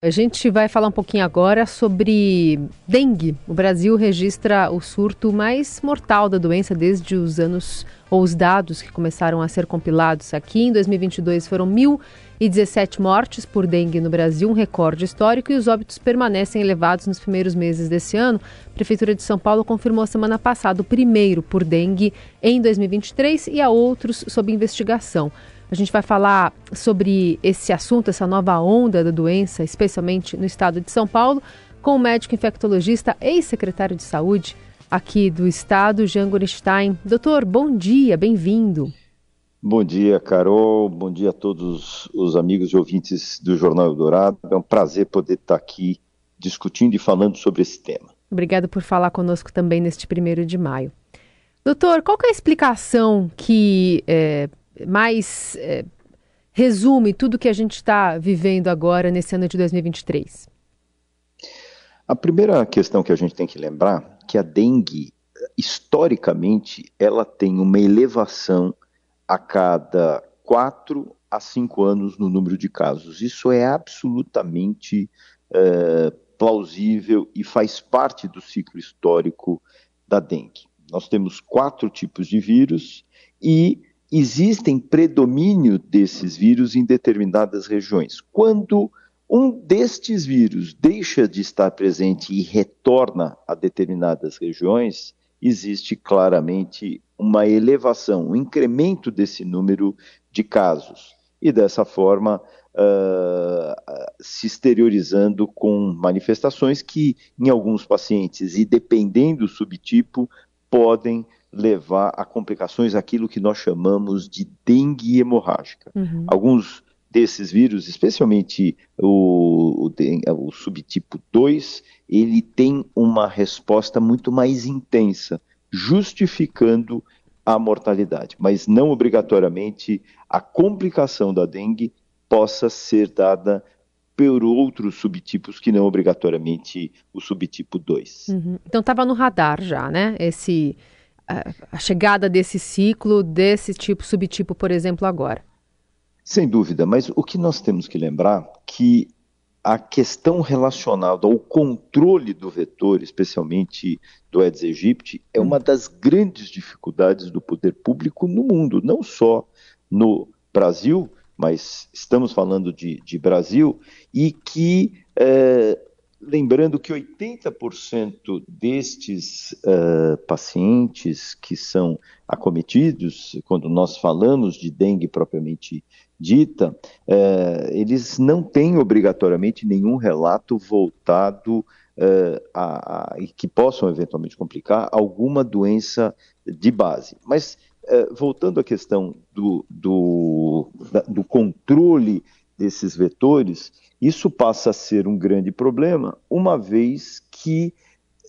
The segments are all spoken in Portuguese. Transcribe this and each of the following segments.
A gente vai falar um pouquinho agora sobre dengue. O Brasil registra o surto mais mortal da doença desde os anos ou os dados que começaram a ser compilados aqui. Em 2022 foram 1.017 mortes por dengue no Brasil, um recorde histórico, e os óbitos permanecem elevados nos primeiros meses desse ano. A Prefeitura de São Paulo confirmou semana passada o primeiro por dengue em 2023 e há outros sob investigação. A gente vai falar sobre esse assunto, essa nova onda da doença, especialmente no estado de São Paulo, com o médico infectologista, ex-secretário de Saúde aqui do estado, Jean Gorenstein. Doutor, bom dia, bem-vindo. Bom dia, Carol. Bom dia a todos os amigos e ouvintes do Jornal Eldorado. É um prazer poder estar aqui discutindo e falando sobre esse tema. Obrigado por falar conosco também neste primeiro de maio. Doutor, qual é a explicação que é, mais é, resume tudo que a gente está vivendo agora nesse ano de 2023? A primeira questão que a gente tem que lembrar é que a dengue, historicamente, ela tem uma elevação a cada quatro a cinco anos no número de casos. Isso é absolutamente é, plausível e faz parte do ciclo histórico da dengue. Nós temos quatro tipos de vírus e existem predomínio desses vírus em determinadas regiões. Quando um destes vírus deixa de estar presente e retorna a determinadas regiões, existe claramente uma elevação, um incremento desse número de casos. E dessa forma, uh, se exteriorizando com manifestações que, em alguns pacientes, e dependendo do subtipo, podem levar a complicações aquilo que nós chamamos de dengue hemorrágica. Uhum. Alguns desses vírus, especialmente o, o, o, subtipo 2, ele tem uma resposta muito mais intensa, justificando a mortalidade, mas não obrigatoriamente a complicação da dengue possa ser dada por outros subtipos que não obrigatoriamente o subtipo 2. Uhum. Então estava no radar já, né? Esse a chegada desse ciclo, desse tipo, subtipo, por exemplo, agora? Sem dúvida, mas o que nós temos que lembrar que a questão relacionada ao controle do vetor, especialmente do Aedes aegypti, é uma das grandes dificuldades do poder público no mundo, não só no Brasil, mas estamos falando de, de Brasil, e que é, Lembrando que 80% destes uh, pacientes que são acometidos, quando nós falamos de dengue propriamente dita, uh, eles não têm obrigatoriamente nenhum relato voltado a, a, que possam eventualmente complicar alguma doença de base. Mas, voltando à questão do, do, da, do controle desses vetores, isso passa a ser um grande problema, uma vez que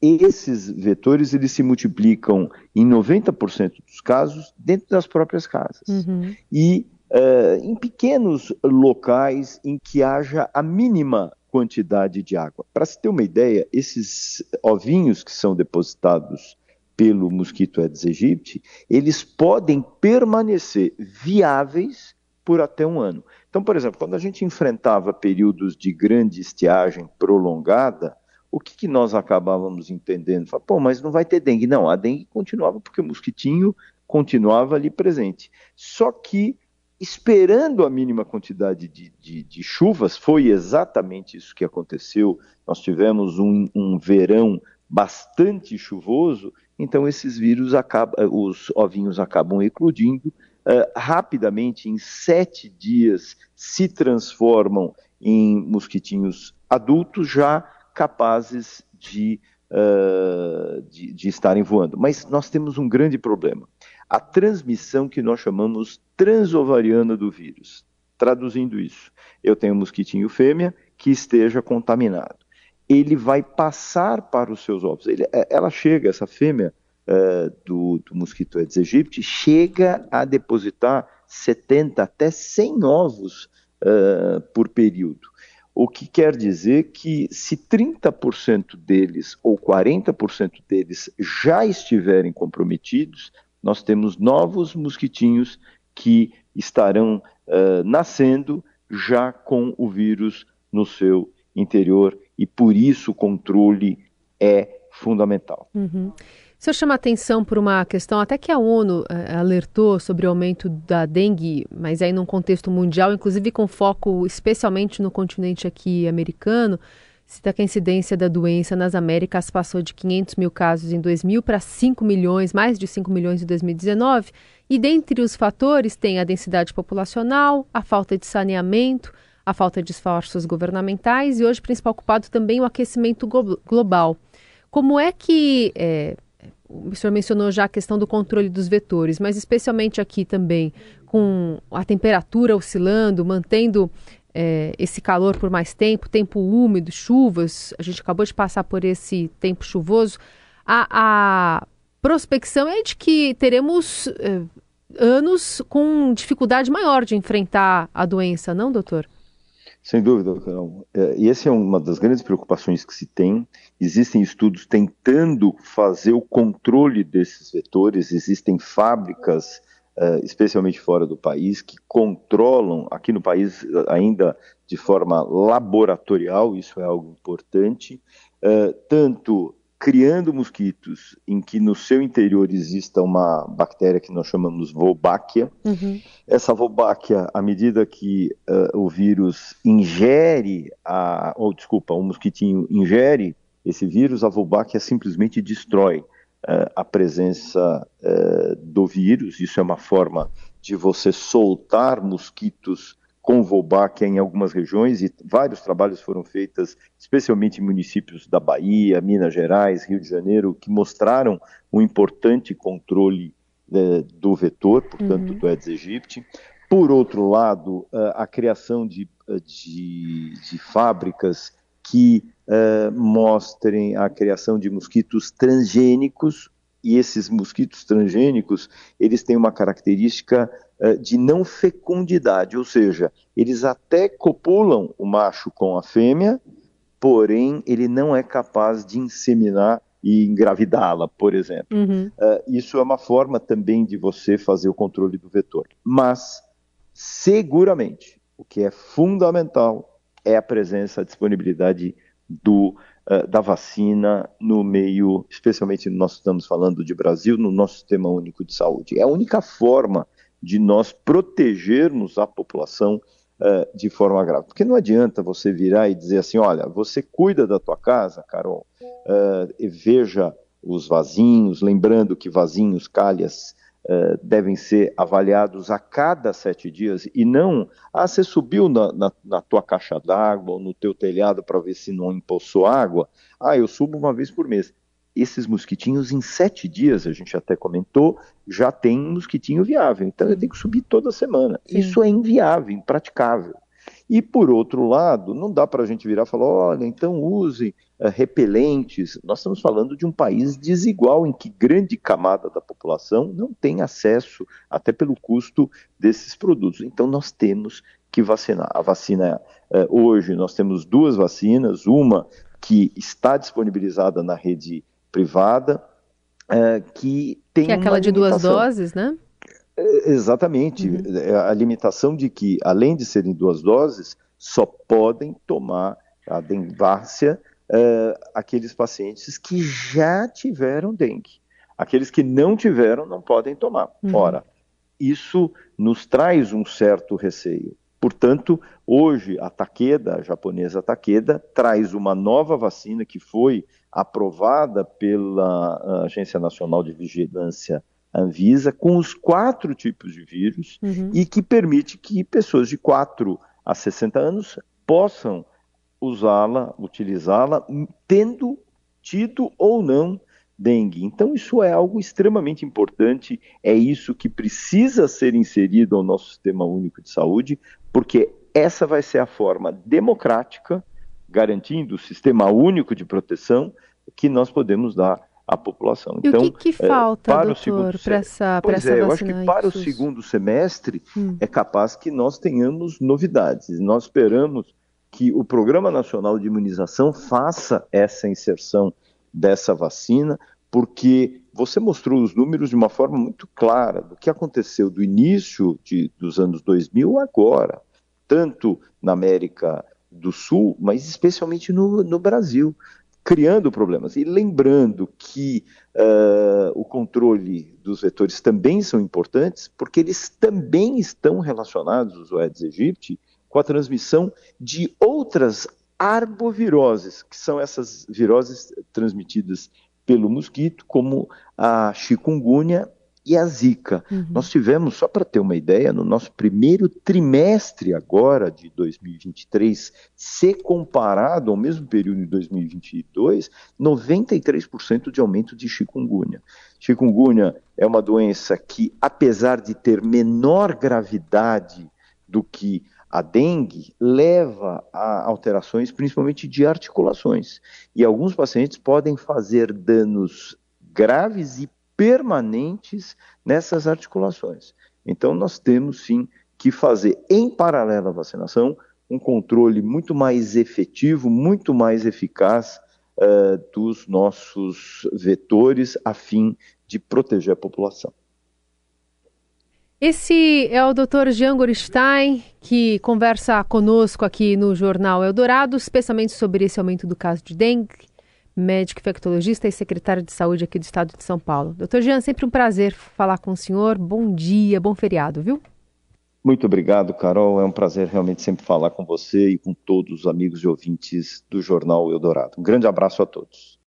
esses vetores eles se multiplicam em 90% dos casos dentro das próprias casas. Uhum. E uh, em pequenos locais em que haja a mínima quantidade de água. Para se ter uma ideia, esses ovinhos que são depositados pelo mosquito Aedes aegypti, eles podem permanecer viáveis por até um ano. Então, por exemplo, quando a gente enfrentava períodos de grande estiagem prolongada, o que, que nós acabávamos entendendo? Fala, Pô, mas não vai ter dengue. Não, a dengue continuava porque o mosquitinho continuava ali presente. Só que, esperando a mínima quantidade de, de, de chuvas, foi exatamente isso que aconteceu. Nós tivemos um, um verão bastante chuvoso, então esses vírus acabam, os ovinhos acabam eclodindo uh, rapidamente, em sete dias, se transformam em mosquitinhos adultos já capazes de, uh, de, de estarem voando. Mas nós temos um grande problema: a transmissão que nós chamamos transovariana do vírus. Traduzindo isso, eu tenho um mosquitinho fêmea que esteja contaminado. Ele vai passar para os seus ovos. Ele, é, ela chega, essa fêmea, uh, do, do, mosquito Aedes aegypti chega a depositar 70 até 100 ovos uh, por período. O que quer dizer que se 30% deles ou 40% deles já estiverem comprometidos, nós temos novos mosquitinhos que estarão uh, nascendo já com o vírus no seu interior e por isso o controle é fundamental. Uhum. Se eu chamar atenção por uma questão, até que a ONU eh, alertou sobre o aumento da dengue, mas aí num contexto mundial, inclusive com foco especialmente no continente aqui americano, cita que a incidência da doença nas Américas passou de 500 mil casos em 2000 para 5 milhões, mais de 5 milhões em 2019, e dentre os fatores tem a densidade populacional, a falta de saneamento, a falta de esforços governamentais e hoje o principal culpado também o aquecimento global. Como é que é, o senhor mencionou já a questão do controle dos vetores, mas especialmente aqui também, com a temperatura oscilando, mantendo é, esse calor por mais tempo, tempo úmido, chuvas, a gente acabou de passar por esse tempo chuvoso, a, a prospecção é de que teremos é, anos com dificuldade maior de enfrentar a doença, não, doutor? Sem dúvida, Carol. É, e essa é uma das grandes preocupações que se tem. Existem estudos tentando fazer o controle desses vetores, existem fábricas, é, especialmente fora do país, que controlam, aqui no país ainda de forma laboratorial, isso é algo importante, é, tanto criando mosquitos em que no seu interior exista uma bactéria que nós chamamos Wolbachia. Uhum. Essa Wolbachia, à medida que uh, o vírus ingere, a, ou desculpa, o mosquitinho ingere esse vírus, a Wolbachia simplesmente destrói uh, a presença uh, do vírus. Isso é uma forma de você soltar mosquitos com Volbáquia em algumas regiões e vários trabalhos foram feitos, especialmente em municípios da Bahia, Minas Gerais, Rio de Janeiro, que mostraram um importante controle eh, do vetor, portanto, uhum. do Aedes aegypti. Por outro lado, eh, a criação de, eh, de, de fábricas que uh, mostrem a criação de mosquitos transgênicos, e esses mosquitos transgênicos, eles têm uma característica eh, de não fecundidade, ou seja, eles até copulam o macho com a fêmea, porém ele não é capaz de inseminar e engravidá-la, por exemplo. Uhum. Uh, isso é uma forma também de você fazer o controle do vetor. Mas, seguramente, o que é fundamental é a presença, a disponibilidade do, uh, da vacina no meio, especialmente nós estamos falando de Brasil, no nosso sistema único de saúde. É a única forma de nós protegermos a população uh, de forma grave. Porque não adianta você virar e dizer assim, olha, você cuida da tua casa, Carol, uh, e veja os vasinhos, lembrando que vasinhos, calhas, uh, devem ser avaliados a cada sete dias e não, ah, você subiu na, na, na tua caixa d'água ou no teu telhado para ver se não empoçou água, ah, eu subo uma vez por mês esses mosquitinhos, em sete dias, a gente até comentou, já tem mosquitinho viável. Então eu tenho que subir toda semana. Sim. Isso é inviável, impraticável. E por outro lado, não dá para a gente virar e falar: olha, então use uh, repelentes. Nós estamos falando de um país desigual em que grande camada da população não tem acesso, até pelo custo desses produtos. Então nós temos que vacinar. A vacina, uh, hoje, nós temos duas vacinas: uma que está disponibilizada na rede privada, é, que tem. Que é aquela de duas doses, né? Exatamente. Uhum. A limitação de que, além de serem duas doses, só podem tomar a denvácia é, aqueles pacientes que já tiveram dengue. Aqueles que não tiveram não podem tomar. Uhum. Ora, isso nos traz um certo receio. Portanto, hoje a Takeda, a japonesa Takeda, traz uma nova vacina que foi aprovada pela ah, Agência Nacional de Vigilância Anvisa, com os quatro tipos de vírus uhum. e que permite que pessoas de 4 a 60 anos possam usá-la, utilizá-la, tendo tido ou não dengue. Então, isso é algo extremamente importante, é isso que precisa ser inserido ao nosso sistema único de saúde, porque essa vai ser a forma democrática, garantindo o sistema único de proteção que nós podemos dar à população. E então, o que, que é, falta, é, doutor, para essa Pois essa é, eu acho que para o segundo semestre hum. é capaz que nós tenhamos novidades. Nós esperamos que o Programa Nacional de Imunização faça essa inserção dessa vacina, porque você mostrou os números de uma forma muito clara do que aconteceu do início de, dos anos 2000 agora, tanto na América do Sul, mas especialmente no, no Brasil, criando problemas. E lembrando que uh, o controle dos vetores também são importantes, porque eles também estão relacionados, os Aedes aegypti, com a transmissão de outras arboviroses, que são essas viroses transmitidas pelo mosquito, como a chikungunya e a Zika. Uhum. Nós tivemos, só para ter uma ideia, no nosso primeiro trimestre agora de 2023, se comparado ao mesmo período de 2022, 93% de aumento de chikungunya. Chikungunya é uma doença que, apesar de ter menor gravidade do que a dengue leva a alterações, principalmente de articulações. E alguns pacientes podem fazer danos graves e permanentes nessas articulações. Então, nós temos sim que fazer, em paralelo à vacinação, um controle muito mais efetivo, muito mais eficaz uh, dos nossos vetores, a fim de proteger a população. Esse é o Dr. Jean Goristain, que conversa conosco aqui no Jornal Eldorado, especialmente sobre esse aumento do caso de dengue, médico infectologista e secretário de saúde aqui do estado de São Paulo. Doutor Jean, sempre um prazer falar com o senhor. Bom dia, bom feriado, viu? Muito obrigado, Carol. É um prazer realmente sempre falar com você e com todos os amigos e ouvintes do Jornal Eldorado. Um grande abraço a todos.